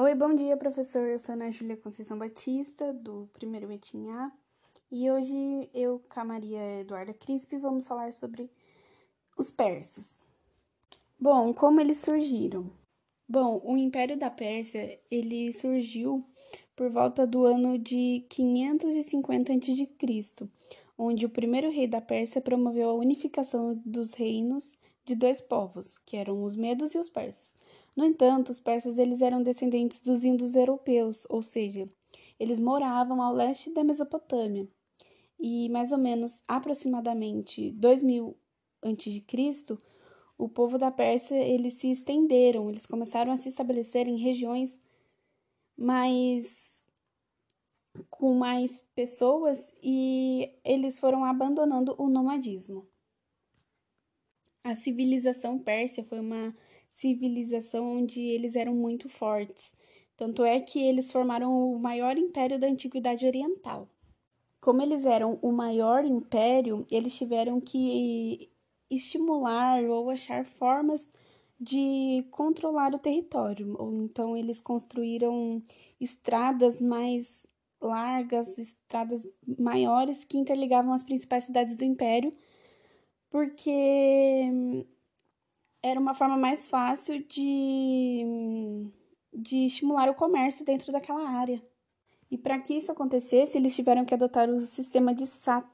Oi, bom dia, professor. Eu sou Ana Júlia Conceição Batista, do primeiro Betim A, e hoje eu com a Maria Eduarda Crispi vamos falar sobre os persas. Bom, como eles surgiram? Bom, o Império da Pérsia, ele surgiu por volta do ano de 550 a.C., onde o primeiro rei da Pérsia promoveu a unificação dos reinos de dois povos, que eram os medos e os persas. No entanto, os persas eles eram descendentes dos índios europeus, ou seja, eles moravam ao leste da Mesopotâmia. E mais ou menos aproximadamente 2000 a.C., o povo da Pérsia eles se estenderam, eles começaram a se estabelecer em regiões mais com mais pessoas e eles foram abandonando o nomadismo. A civilização pérsia foi uma civilização onde eles eram muito fortes. Tanto é que eles formaram o maior império da antiguidade oriental. Como eles eram o maior império, eles tiveram que estimular ou achar formas de controlar o território. Ou então eles construíram estradas mais largas, estradas maiores que interligavam as principais cidades do império, porque era uma forma mais fácil de, de estimular o comércio dentro daquela área. E para que isso acontecesse, eles tiveram que adotar o sistema de sat.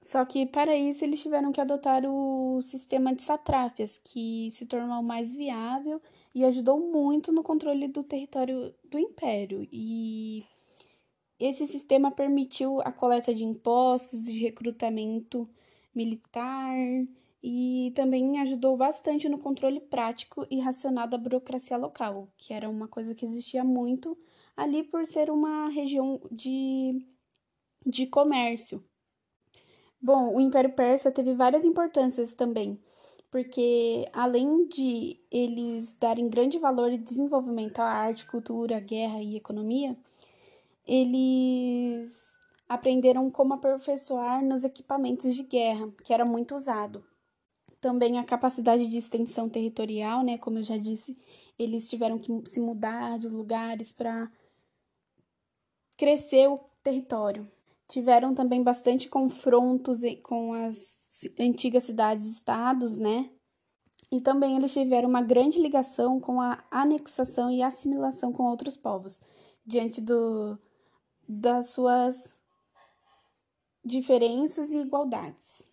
Só que para isso eles tiveram que adotar o sistema de satrápias, que se tornou mais viável e ajudou muito no controle do território do império. E esse sistema permitiu a coleta de impostos, de recrutamento militar e também ajudou bastante no controle prático e racional da burocracia local, que era uma coisa que existia muito ali por ser uma região de, de comércio. Bom, o Império Persa teve várias importâncias também, porque além de eles darem grande valor e desenvolvimento à arte, cultura, guerra e economia, eles aprenderam como aperfeiçoar nos equipamentos de guerra, que era muito usado também a capacidade de extensão territorial, né? Como eu já disse, eles tiveram que se mudar de lugares para crescer o território. Tiveram também bastante confrontos com as antigas cidades-estados, né? E também eles tiveram uma grande ligação com a anexação e assimilação com outros povos, diante do, das suas diferenças e igualdades.